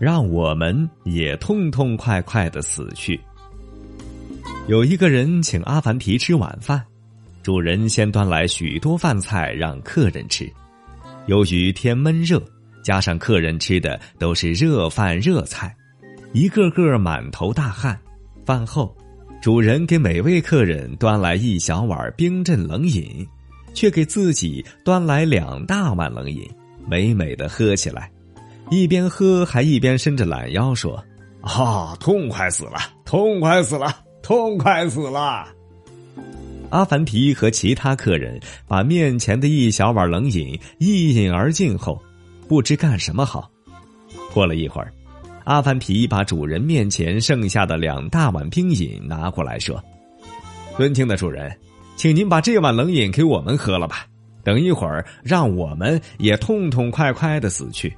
让我们也痛痛快快的死去。有一个人请阿凡提吃晚饭，主人先端来许多饭菜让客人吃。由于天闷热，加上客人吃的都是热饭热菜，一个个满头大汗。饭后，主人给每位客人端来一小碗冰镇冷饮，却给自己端来两大碗冷饮，美美的喝起来。一边喝还一边伸着懒腰说：“啊，痛快死了，痛快死了，痛快死了！”阿凡提和其他客人把面前的一小碗冷饮一饮而尽后，不知干什么好。过了一会儿，阿凡提把主人面前剩下的两大碗冰饮拿过来说：“尊敬的主人，请您把这碗冷饮给我们喝了吧。等一会儿，让我们也痛痛快快的死去。”